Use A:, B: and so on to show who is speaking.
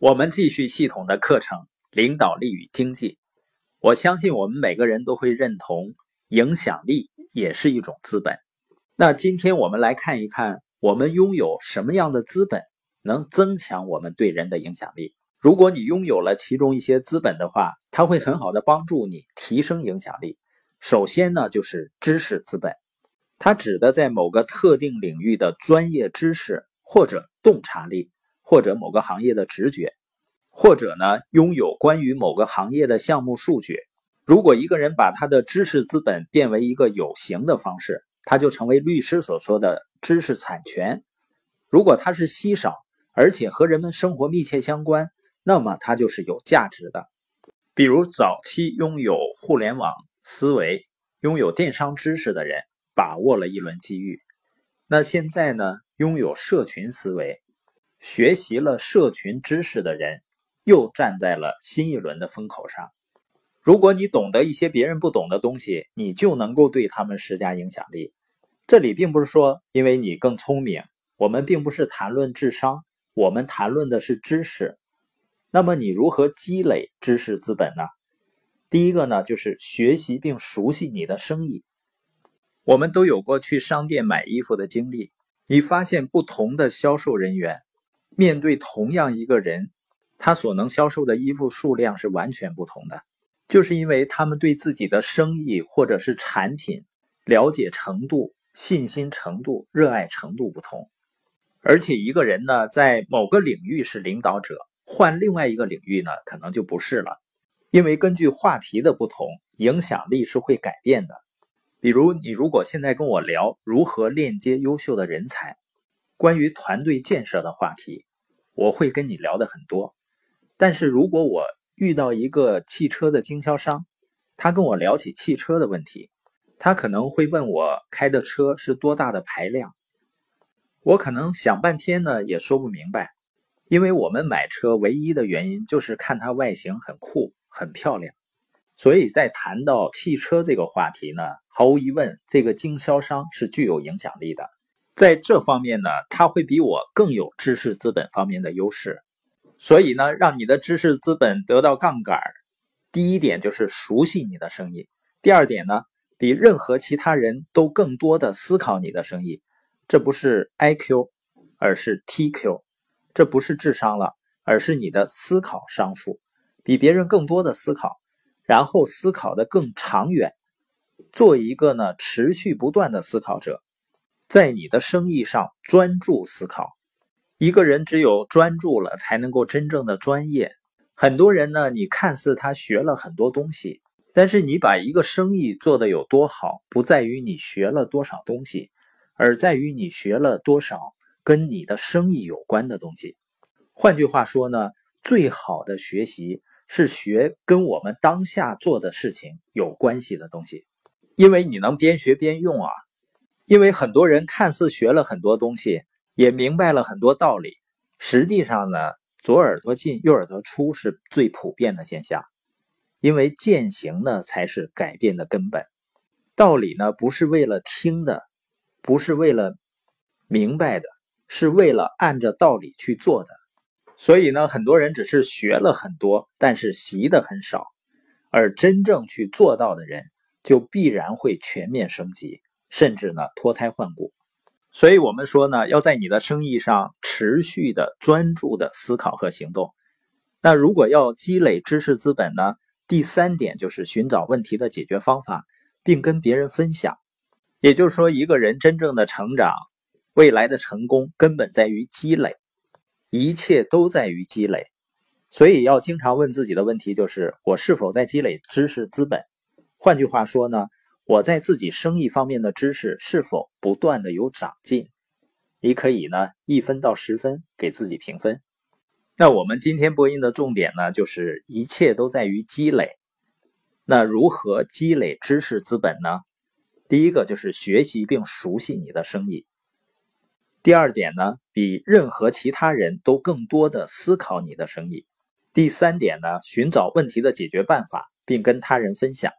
A: 我们继续系统的课程《领导力与经济》。我相信我们每个人都会认同，影响力也是一种资本。那今天我们来看一看，我们拥有什么样的资本能增强我们对人的影响力？如果你拥有了其中一些资本的话，它会很好的帮助你提升影响力。首先呢，就是知识资本，它指的在某个特定领域的专业知识或者洞察力。或者某个行业的直觉，或者呢拥有关于某个行业的项目数据。如果一个人把他的知识资本变为一个有形的方式，他就成为律师所说的知识产权。如果它是稀少，而且和人们生活密切相关，那么它就是有价值的。比如早期拥有互联网思维、拥有电商知识的人把握了一轮机遇。那现在呢，拥有社群思维。学习了社群知识的人，又站在了新一轮的风口上。如果你懂得一些别人不懂的东西，你就能够对他们施加影响力。这里并不是说因为你更聪明，我们并不是谈论智商，我们谈论的是知识。那么你如何积累知识资本呢？第一个呢，就是学习并熟悉你的生意。我们都有过去商店买衣服的经历，你发现不同的销售人员。面对同样一个人，他所能销售的衣服数量是完全不同的，就是因为他们对自己的生意或者是产品了解程度、信心程度、热爱程度不同。而且一个人呢，在某个领域是领导者，换另外一个领域呢，可能就不是了。因为根据话题的不同，影响力是会改变的。比如，你如果现在跟我聊如何链接优秀的人才，关于团队建设的话题。我会跟你聊的很多，但是如果我遇到一个汽车的经销商，他跟我聊起汽车的问题，他可能会问我开的车是多大的排量，我可能想半天呢也说不明白，因为我们买车唯一的原因就是看它外形很酷很漂亮，所以在谈到汽车这个话题呢，毫无疑问，这个经销商是具有影响力的。在这方面呢，他会比我更有知识资本方面的优势，所以呢，让你的知识资本得到杠杆第一点就是熟悉你的生意，第二点呢，比任何其他人都更多的思考你的生意，这不是 IQ，而是 TQ，这不是智商了，而是你的思考商数，比别人更多的思考，然后思考的更长远，做一个呢持续不断的思考者。在你的生意上专注思考，一个人只有专注了，才能够真正的专业。很多人呢，你看似他学了很多东西，但是你把一个生意做得有多好，不在于你学了多少东西，而在于你学了多少跟你的生意有关的东西。换句话说呢，最好的学习是学跟我们当下做的事情有关系的东西，因为你能边学边用啊。因为很多人看似学了很多东西，也明白了很多道理，实际上呢，左耳朵进右耳朵出是最普遍的现象。因为践行呢才是改变的根本，道理呢不是为了听的，不是为了明白的，是为了按着道理去做的。所以呢，很多人只是学了很多，但是习的很少，而真正去做到的人，就必然会全面升级。甚至呢脱胎换骨，所以我们说呢，要在你的生意上持续的专注的思考和行动。那如果要积累知识资本呢，第三点就是寻找问题的解决方法，并跟别人分享。也就是说，一个人真正的成长，未来的成功根本在于积累，一切都在于积累。所以要经常问自己的问题就是：我是否在积累知识资本？换句话说呢？我在自己生意方面的知识是否不断的有长进？你可以呢一分到十分给自己评分。那我们今天播音的重点呢，就是一切都在于积累。那如何积累知识资本呢？第一个就是学习并熟悉你的生意。第二点呢，比任何其他人都更多的思考你的生意。第三点呢，寻找问题的解决办法，并跟他人分享。